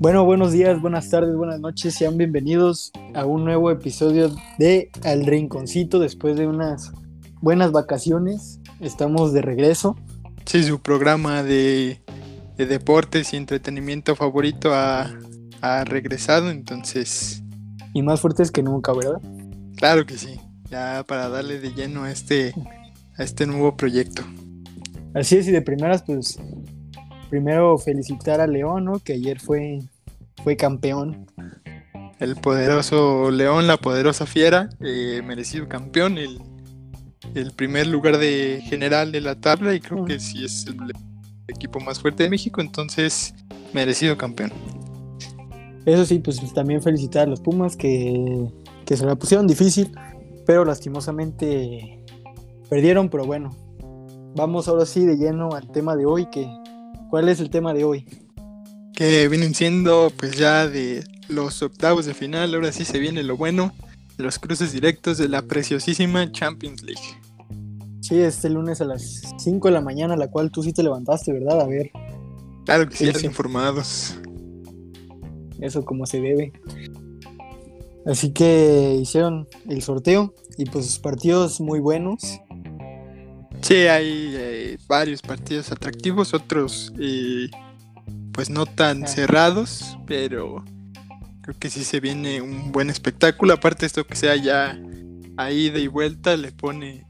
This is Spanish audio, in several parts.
Bueno, buenos días, buenas tardes, buenas noches, sean bienvenidos a un nuevo episodio de Al Rinconcito después de unas buenas vacaciones. Estamos de regreso. Sí, su programa de, deportes y entretenimiento favorito ha, ha regresado, entonces... Y más fuertes que nunca, ¿verdad? Claro que sí, ya para darle de lleno a este, a este nuevo proyecto. Así es, y de primeras, pues primero felicitar a León, ¿no? Que ayer fue, fue campeón. El poderoso León, la poderosa Fiera, eh, merecido campeón, el, el, primer lugar de general de la tabla y creo que sí es el equipo más fuerte de México, entonces merecido campeón. Eso sí, pues también felicitar a los Pumas que, que se la pusieron difícil, pero lastimosamente perdieron, pero bueno, vamos ahora sí de lleno al tema de hoy que ¿Cuál es el tema de hoy? Que vienen siendo pues ya de los octavos de final, ahora sí se viene lo bueno, los cruces directos de la preciosísima Champions League. Sí, este lunes a las 5 de la mañana, la cual tú sí te levantaste, ¿verdad? A ver. Claro que sí, están informados. Eso como se debe. Así que hicieron el sorteo y pues partidos muy buenos. Sí, hay varios partidos atractivos, otros eh, pues no tan cerrados, pero creo que sí se viene un buen espectáculo. Aparte esto que sea ya a ida y vuelta le pone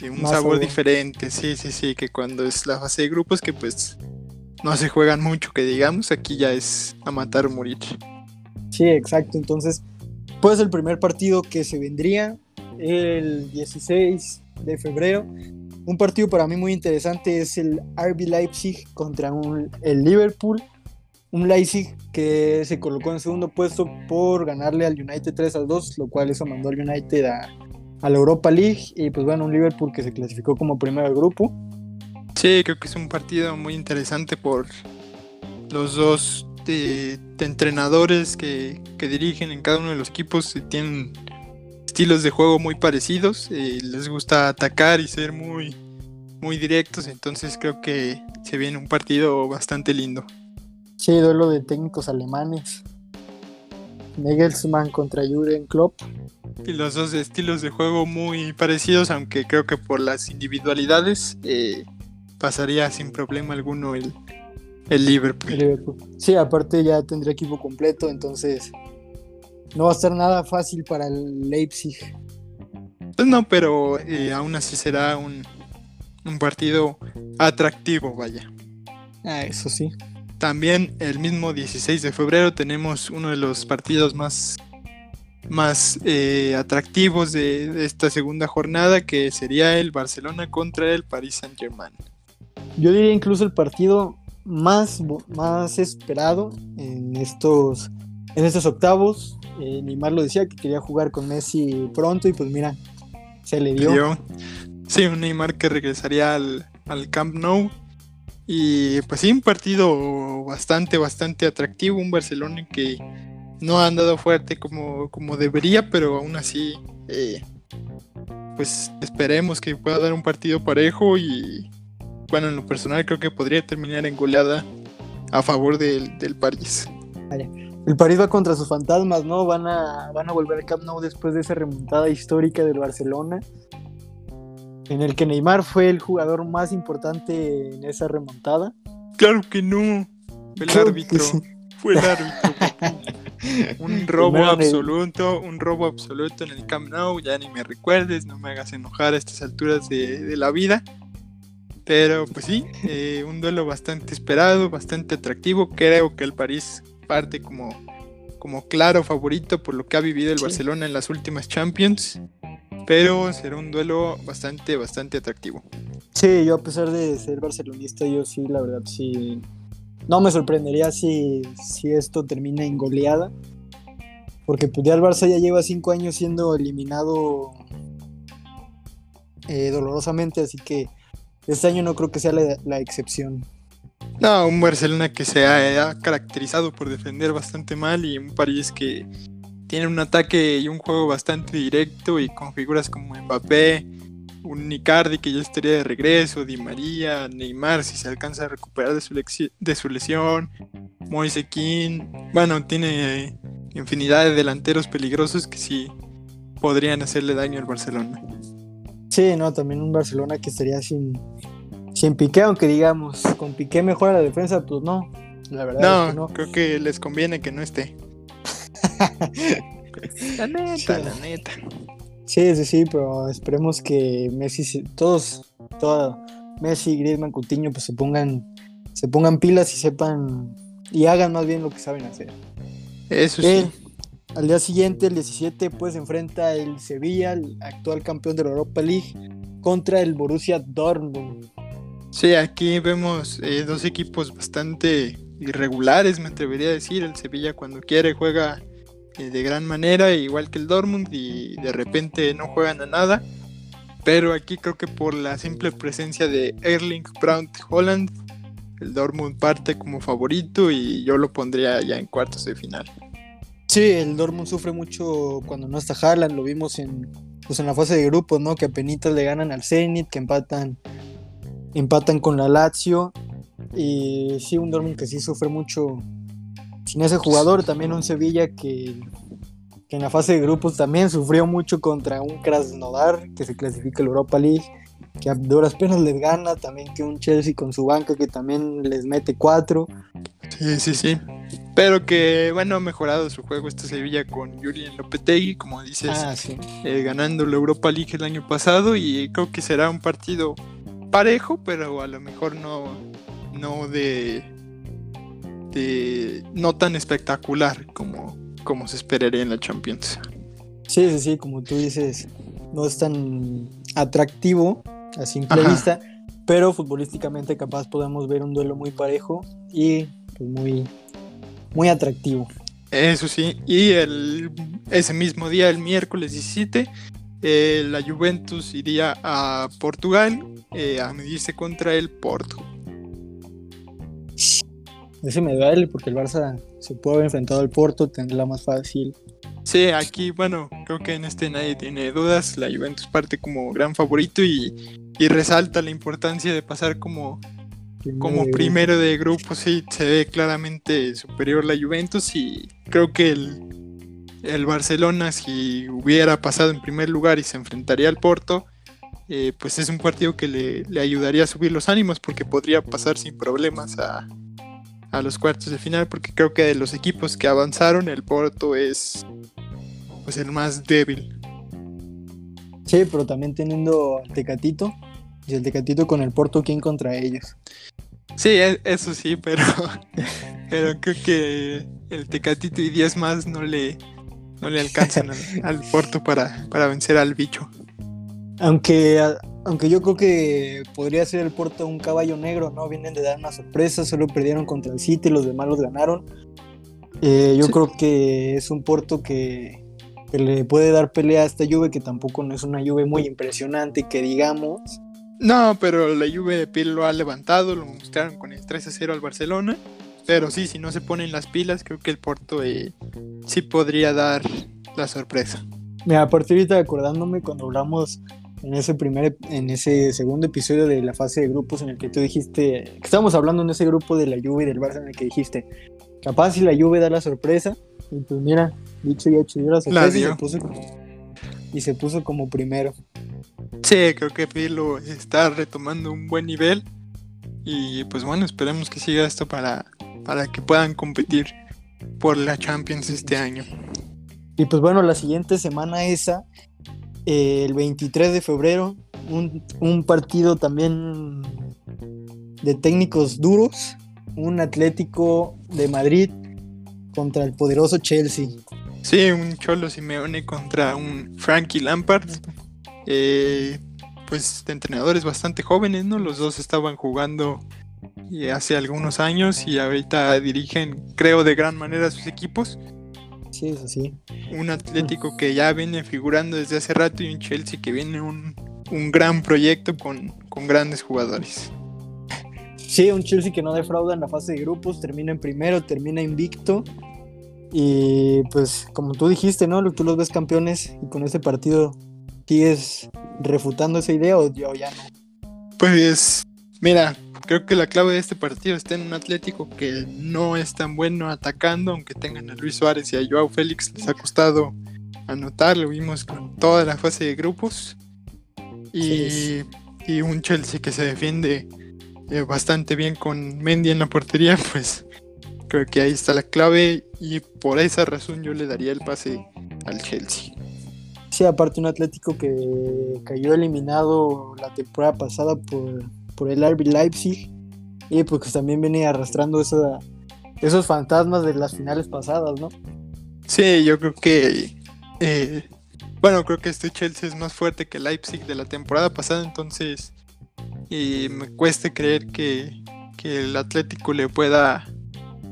eh, un sabor diferente, sí, sí, sí, que cuando es la fase de grupos que pues no se juegan mucho, que digamos, aquí ya es a matar o morir. Sí, exacto, entonces pues el primer partido que se vendría el 16 de febrero un partido para mí muy interesante es el RB Leipzig contra el Liverpool. Un Leipzig que se colocó en segundo puesto por ganarle al United 3 a 2, lo cual eso mandó al United a, la Europa League. Y pues bueno, un Liverpool que se clasificó como primero del grupo. Sí, creo que es un partido muy interesante por los dos de, entrenadores que, que, dirigen en cada uno de los equipos. Tienen estilos de juego muy parecidos, eh, les gusta atacar y ser muy, muy directos, entonces creo que se viene un partido bastante lindo. Sí, duelo de técnicos alemanes. Nagelsmann contra Jürgen Klopp. Y los dos estilos de juego muy parecidos, aunque creo que por las individualidades eh, pasaría sin problema alguno el, el Liverpool. el Liverpool. Sí, aparte ya tendría equipo completo, entonces no va a ser nada fácil para el Leipzig. Pues no, pero eh, aún así será un, partido atractivo, vaya. Ah, eso sí. También el mismo 16 de febrero tenemos uno de los partidos más, más eh, atractivos de, esta segunda jornada, que sería el Barcelona contra el Paris Saint Germain. Yo diría incluso el partido más, más esperado en estos, en estos octavos eh, Neymar lo decía que quería jugar con Messi pronto y pues mira, se le dio. Sí, un Neymar que regresaría al, Camp Nou. Y pues sí, un partido bastante, bastante atractivo. Un Barcelona que no ha andado fuerte como, como debería, pero aún así, eh, pues esperemos que pueda dar un partido parejo. Y bueno, en lo personal creo que podría terminar en goleada a favor del, del París. El París va contra sus fantasmas, ¿no? Van a, van a volver al Camp Nou después de esa remontada histórica del Barcelona, en el que Neymar fue el jugador más importante en esa remontada. Claro que no. El árbitro. Fue el árbitro. un robo absoluto, un robo absoluto en el Camp Nou. Ya ni me recuerdes, no me hagas enojar a estas alturas de, la vida. Pero pues sí, eh, un duelo bastante esperado, bastante atractivo. Creo que el París parte como, como claro favorito por lo que ha vivido el Barcelona en las últimas Champions. Pero será un duelo bastante, bastante atractivo. Sí, yo a pesar de ser barcelonista, yo sí, la verdad, sí. No me sorprendería si, si esto termina en goleada. Porque pues ya el Barça ya lleva cinco años siendo eliminado eh, dolorosamente, así que este año no creo que sea la excepción. No, un Barcelona que se ha, caracterizado por defender bastante mal y un París que tiene un ataque y un juego bastante directo y con figuras como Mbappé un Icardi que ya estaría de regreso, Di María, Neymar si se alcanza a recuperar de su, de su lesión, Moise King, bueno, tiene infinidad de delanteros peligrosos que sí podrían hacerle daño al Barcelona. Sí, no, también un Barcelona que estaría sin, sin Piqué, aunque digamos, con Piqué mejora la defensa, pues no, la verdad. No, creo que les conviene que no esté. la neta, la neta. Sí, sí, sí, pero esperemos que Messi, todos, todo, Messi, Griezmann, Coutinho, pues se pongan, se pongan pilas y sepan y hagan más bien lo que saben hacer. Eso sí. Al día siguiente, el 17, pues se enfrenta el Sevilla, el actual campeón de la Europa League, contra el Borussia Dortmund. Sí, aquí vemos eh, dos equipos bastante irregulares, me atrevería a decir. El Sevilla cuando quiere juega eh, de gran manera, igual que el Dortmund, y de repente no juegan a nada. Pero aquí creo que por la simple presencia de Erling Braut Holland, el Dortmund parte como favorito y yo lo pondría ya en cuartos de final. Sí, el Dortmund sufre mucho cuando no está Haaland, lo vimos en, pues en la fase de grupos, ¿no? Que apenas le ganan al Zenit, que empatan, empatan con la Lazio. Y sí, un Dortmund que sí sufre mucho sin ese jugador, también un Sevilla que, en la fase de grupos también sufrió mucho contra un Krasnodar que se clasifica la Europa League, que a duras penas les gana, también que un Chelsea con su banca que también les mete cuatro. Sí, sí, sí. Pero que, bueno, ha mejorado su juego este Sevilla con Julian Lopetegui, como dices, ah, eh, ganando la Europa League el año pasado y creo que será un partido parejo, pero a lo mejor no, no de no tan espectacular como, como se esperaría en la Champions. Sí, sí, sí, como tú dices, no es tan atractivo a simple vista, pero futbolísticamente capaz podemos ver un duelo muy parejo y pues, muy, muy atractivo. Eso sí, y el, ese mismo día, el miércoles 17, eh, la Juventus iría a Portugal eh, a medirse contra el Porto. Ese me duele porque el Barça se puede haber enfrentado al Porto, tendrá más fácil. Sí, aquí, bueno, creo que en este nadie tiene dudas. La Juventus parte como gran favorito y, resalta la importancia de pasar como primero, como de primero de grupo. Sí, se ve claramente superior la Juventus y creo que el, el Barcelona, si hubiera pasado en primer lugar y se enfrentaría al Porto, eh, pues es un partido que le, le ayudaría a subir los ánimos porque podría pasar sin problemas a, a los cuartos de final porque creo que de los equipos que avanzaron el Porto es pues el más débil. Sí, pero también teniendo Tecatito y el Tecatito con el Porto quién contra ellos. Sí, e, eso sí, pero pero creo que el Tecatito y 10 más no le no le alcanzan al, al Porto para, para vencer al bicho. Aunque aunque yo creo que podría ser el Porto un caballo negro, ¿no? Vienen de dar una sorpresa, solo perdieron contra el City, los demás los ganaron. Eh, yo creo que es un Porto que, le puede dar pelea a esta Juve, que tampoco no es una Juve muy impresionante, que digamos. No, pero la Juve de piel lo ha levantado, lo mostraron con el 3 a 0 al Barcelona. Pero sí, si no se ponen las pilas, creo que el Porto eh, sí podría dar la sorpresa. Mira, a partir de acordándome cuando hablamos en ese primer, en ese segundo episodio de la fase de grupos en el que tú dijiste, que estábamos hablando en ese grupo de la Juve y del Barça en el que dijiste, capaz si la Juve da la sorpresa, y pues mira, dicho y hecho, dio la sorpresa y, se puso, y se puso como primero. Sí, creo que Filo está retomando un buen nivel y pues bueno, esperemos que siga esto para, para que puedan competir por la Champions este año. Y pues bueno, la siguiente semana esa el 23 de febrero, un, partido también de técnicos duros, un Atlético de Madrid contra el poderoso Chelsea. Sí, un Cholo Simeone contra un Frankie Lampard. Eh, pues de entrenadores bastante jóvenes, ¿no? Los dos estaban jugando hace algunos años y ahorita dirigen, creo, de gran manera sus equipos. Sí, eso sí. Un Atlético que ya viene figurando desde hace rato y un Chelsea que viene un, gran proyecto con, grandes jugadores. Sí, un Chelsea que no defrauda en la fase de grupos, termina en primero, termina invicto. Y pues como tú dijiste, ¿no? Tú los ves campeones y con este partido sigues refutando esa idea o ya no? Pues, mira, creo que la clave de este partido está en un Atlético que no es tan bueno atacando, aunque tengan a Luis Suárez y a Joao Félix, les ha costado anotar, lo vimos con toda la fase de grupos. Y, y un Chelsea que se defiende eh, bastante bien con Mendy en la portería, pues creo que ahí está la clave y por esa razón yo le daría el pase al Chelsea. Sí, aparte un Atlético que cayó eliminado la temporada pasada por, por el RB Leipzig y pues también venía arrastrando esos fantasmas de las finales pasadas, ¿no? Sí, yo creo que eh, bueno, creo que este Chelsea es más fuerte que el Leipzig de la temporada pasada, entonces y me cuesta creer que, que, el Atlético le pueda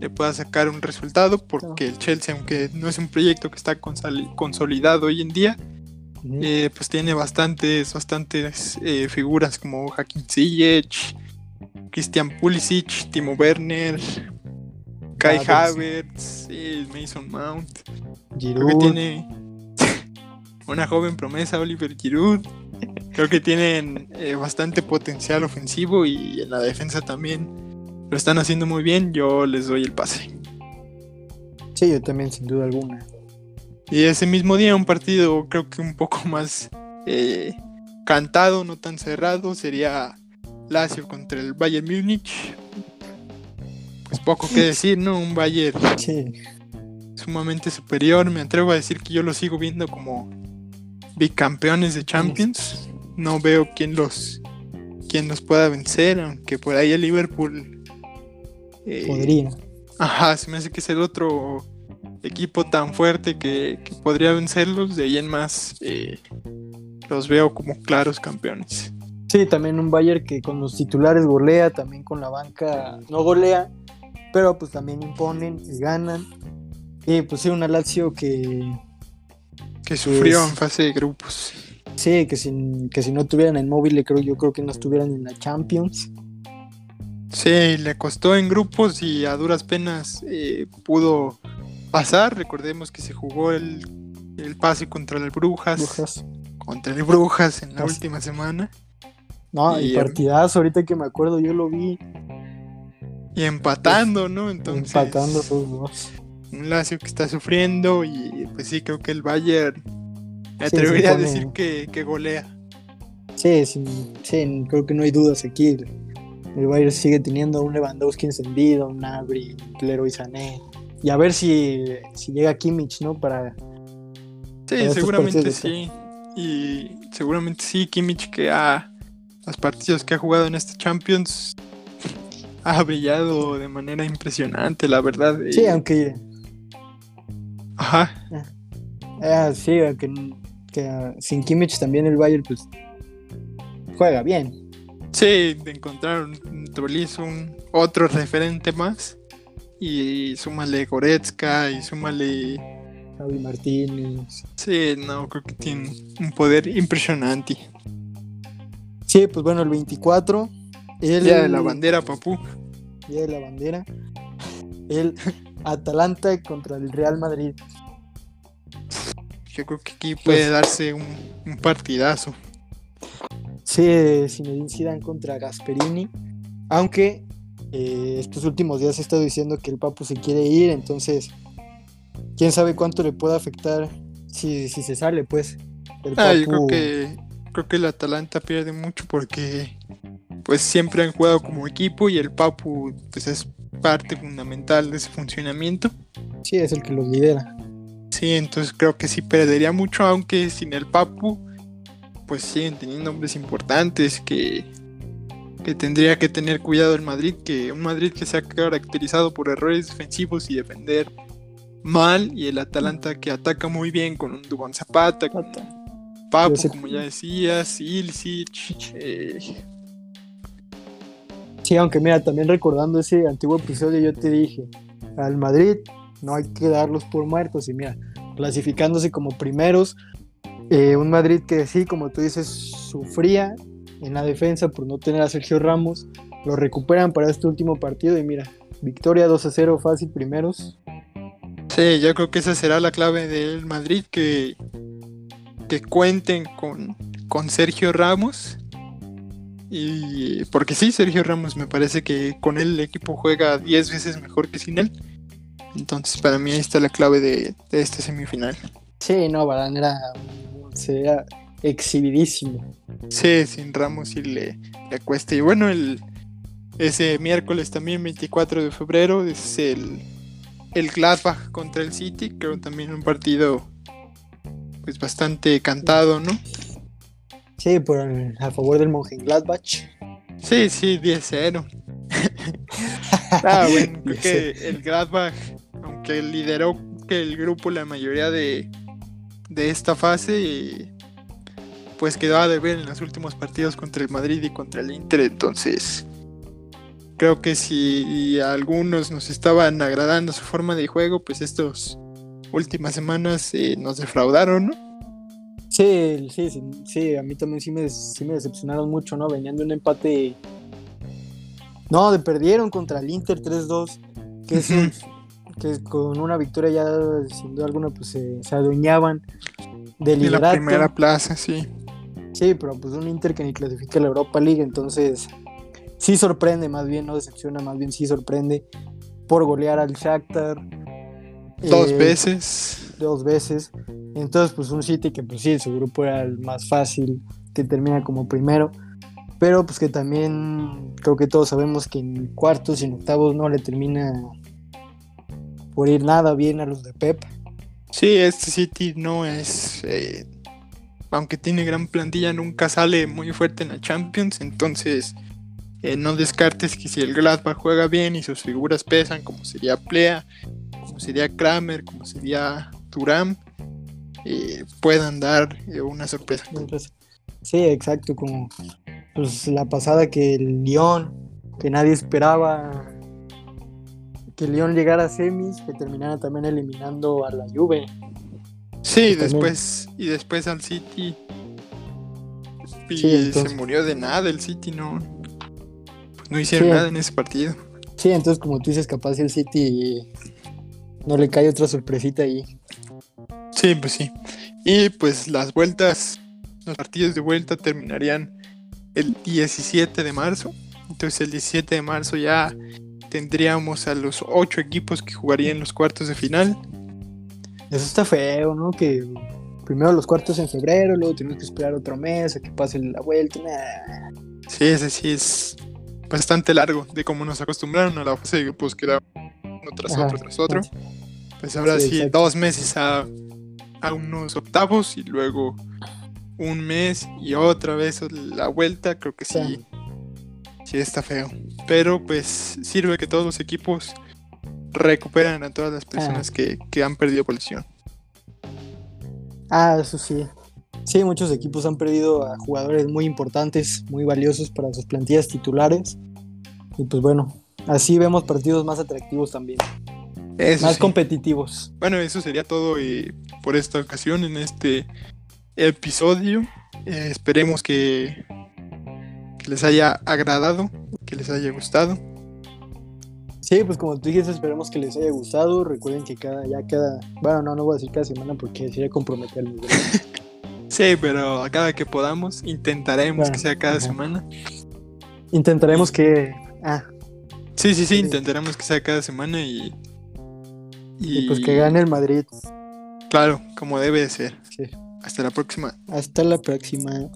le pueda sacar un resultado porque el Chelsea aunque no es un proyecto que está consolidado hoy en día eh, pues tiene bastantes bastantes eh, figuras como Hakim Ziyech Christian Pulisic Timo Werner Kai Havertz Mason Mount creo que tiene una joven promesa Oliver Giroud Creo que tienen eh, bastante potencial ofensivo y en la defensa también lo están haciendo muy bien. Yo les doy el pase. Sí, yo también, sin duda alguna. Y ese mismo día, un partido creo que un poco más eh, cantado, no tan cerrado, sería Lazio contra el Bayern Múnich. Pues poco que decir, ¿no? Un Bayern sumamente superior. Me atrevo a decir que yo lo sigo viendo como bicampeones de Champions no veo quién los quién los pueda vencer, aunque por ahí el Liverpool eh, podría. Ajá, se me hace que es el otro equipo tan fuerte que, podría vencerlos. De ahí en más eh, los veo como claros campeones. Sí, también un Bayern que con los titulares golea, también con la banca no golea, pero pues también imponen y ganan. Y pues sí, una Lazio que... Que sufrió en fase de grupos. Sí, que si, que si no tuvieran el móvil, creo, yo creo que no estuvieran en la Champions. Sí, le costó en grupos y a duras penas eh, pudo pasar. Recordemos que se jugó el, pase contra el Brujas, Contra el Brujas en la última semana. No, y, el partidazo, ahorita que me acuerdo, yo lo vi. Y empatando, ¿no? Entonces, empatando todos dos. Un Lazio que está sufriendo y pues sí, creo que el Bayern me atrevería a decir que, golea. Sí, sí, creo que no hay dudas aquí. El Bayern sigue teniendo un Lewandowski encendido, un Nabri, un Leroy Sané. Y a ver si, si llega Kimmich, ¿no? Para. Sí, seguramente sí. Y seguramente sí, Kimmich que a los partidos que ha jugado en este Champions ha brillado de manera impresionante, la verdad. Sí, aunque. Ajá. Ah, sí, aunque que ah, sin Kimmich también el Bayern pues juega bien. Sí, de encontrar un un otro referente más y súmale Goretzka y súmale Javi Martínez. Sí, no, creo que tiene un poder impresionante. Sí, pues bueno, el 24. El... Día de la bandera, papú. Día de la bandera. El Atalanta contra el Real Madrid. Yo creo que aquí puede pues- darse un, partidazo. Sí, Zinedine Zidane contra Gasperini. Aunque eh, estos últimos días he estado diciendo que el Papu se quiere ir, entonces quién sabe cuánto le puede afectar si, se sale, pues. ah, yo creo que creo que el Atalanta pierde mucho porque pues siempre han jugado como equipo y el Papu pues es parte fundamental de ese funcionamiento. Sí, es el que los lidera. Sí, entonces creo que sí perdería mucho, aunque sin el Papu, pues siguen teniendo hombres importantes que, que tendría que tener cuidado el Madrid, que un Madrid que se ha caracterizado por errores defensivos y defender mal, y el Atalanta que ataca muy bien con un Dubón Zapata, con Papu, como ya decías, Ilicic. Eh. Sí, aunque mira, también recordando ese antiguo episodio, yo te dije, al Madrid no hay que darlos por muertos. Y mira, clasificándose como primeros, eh, un Madrid que sí, como tú dices, sufría en la defensa por no tener a Sergio Ramos, lo recuperan para este último partido y mira, victoria 2 a 0 fácil primeros. Sí, yo creo que esa será la clave del Madrid, que, que cuenten con, con Sergio Ramos. Y porque sí, Sergio Ramos me parece que con él el equipo juega 10 veces mejor que sin él. Entonces para mí ahí está la clave de, de este semifinal. Sí, no, Barán era, sería exhibidísimo. Sí, sin Ramos sí le, le cuesta. Y bueno, el, ese miércoles también, 24 de febrero, es el, el Gladbach contra el City. Creo también un partido pues bastante cantado, ¿no? Sí, por, a favor del Mönchengladbach. Sí, sí, 10-0. ah, bueno, creo que el Gladbach, aunque lideró que el grupo la mayoría de, de esta fase, pues quedó a deber en los últimos partidos contra el Madrid y contra el Inter, entonces creo que si a algunos nos estaban agradando su forma de juego, pues estas últimas semanas eh, nos defraudaron, ¿no? Sí, sí, sí, sí, a mí también sí me, sí me decepcionaron mucho, ¿no? Venían de un empate... No, de perdieron contra el Inter 3-2, que, es un- que con una victoria ya sin duda alguna pues se, se adueñaban del De la primera plaza, sí. Sí, pero pues un Inter que ni clasifica a la Europa League, entonces sí sorprende, más bien, no decepciona, más bien sí sorprende por golear al Shakhtar. Dos eh, veces. Dos veces. Entonces, pues un City que pues sí, su grupo era el más fácil, que termina como primero. Pero pues que también creo que todos sabemos que en cuartos y en octavos no le termina por ir nada bien a los de Pep. Sí, este City no es. eh, aunque tiene gran plantilla, nunca sale muy fuerte en la Champions. Entonces, eh, no descartes que si el Gladbach juega bien y sus figuras pesan, como sería Plea, como sería Kramer, como sería Turam, eh, puedan dar eh, una sorpresa. Sí, exacto, como pues, la pasada que el Lyon, que nadie esperaba que el Lyon llegara a semis, que terminara también eliminando a la Juve. Sí, También. después y después al City. Y Sí, entonces- se murió de nada el City, no. pues no hicieron Sí. nada en ese partido. Sí, entonces como tú dices, capaz el City no le cae otra sorpresita ahí. Sí, pues sí. Y pues las vueltas, los partidos de vuelta terminarían el 17 de marzo. Entonces el 17 de marzo ya tendríamos a los ocho equipos que jugarían los cuartos de final. Eso está feo, ¿no? Que primero los cuartos en febrero, luego tenemos que esperar otro mes a que pase la vuelta. nah. Sí, ese sí es bastante largo de como nos acostumbraron a la fase de grupos que era uno tras Ajá, otro tras otro. Pues ahora Sí, dos meses a, a unos octavos y luego un mes y otra vez la vuelta. Creo que sí, Sí. sí está feo. Pero pues sirve que todos los equipos recuperan a todas las personas que, que han perdido por lesión. Ah, eso sí. Sí, muchos equipos han perdido a jugadores muy importantes, muy valiosos para sus plantillas titulares. Y pues bueno, así vemos partidos más atractivos también, Eso más sí. competitivos. Bueno, eso sería todo por esta ocasión en este episodio. Eh, esperemos que, que les haya agradado, que les haya gustado. Sí, pues como tú dijiste, esperemos que les haya gustado. Recuerden que cada, ya cada, bueno, no, no voy a decir cada semana porque sería comprometerme. Sí, pero a cada que podamos intentaremos Bueno, que sea cada ajá. semana. Intentaremos que, ah, Sí, sí, sí, Sí. intentaremos que sea cada semana y... y pues que gane el Madrid. Claro, como debe de ser. Sí. Hasta la próxima. Hasta la próxima.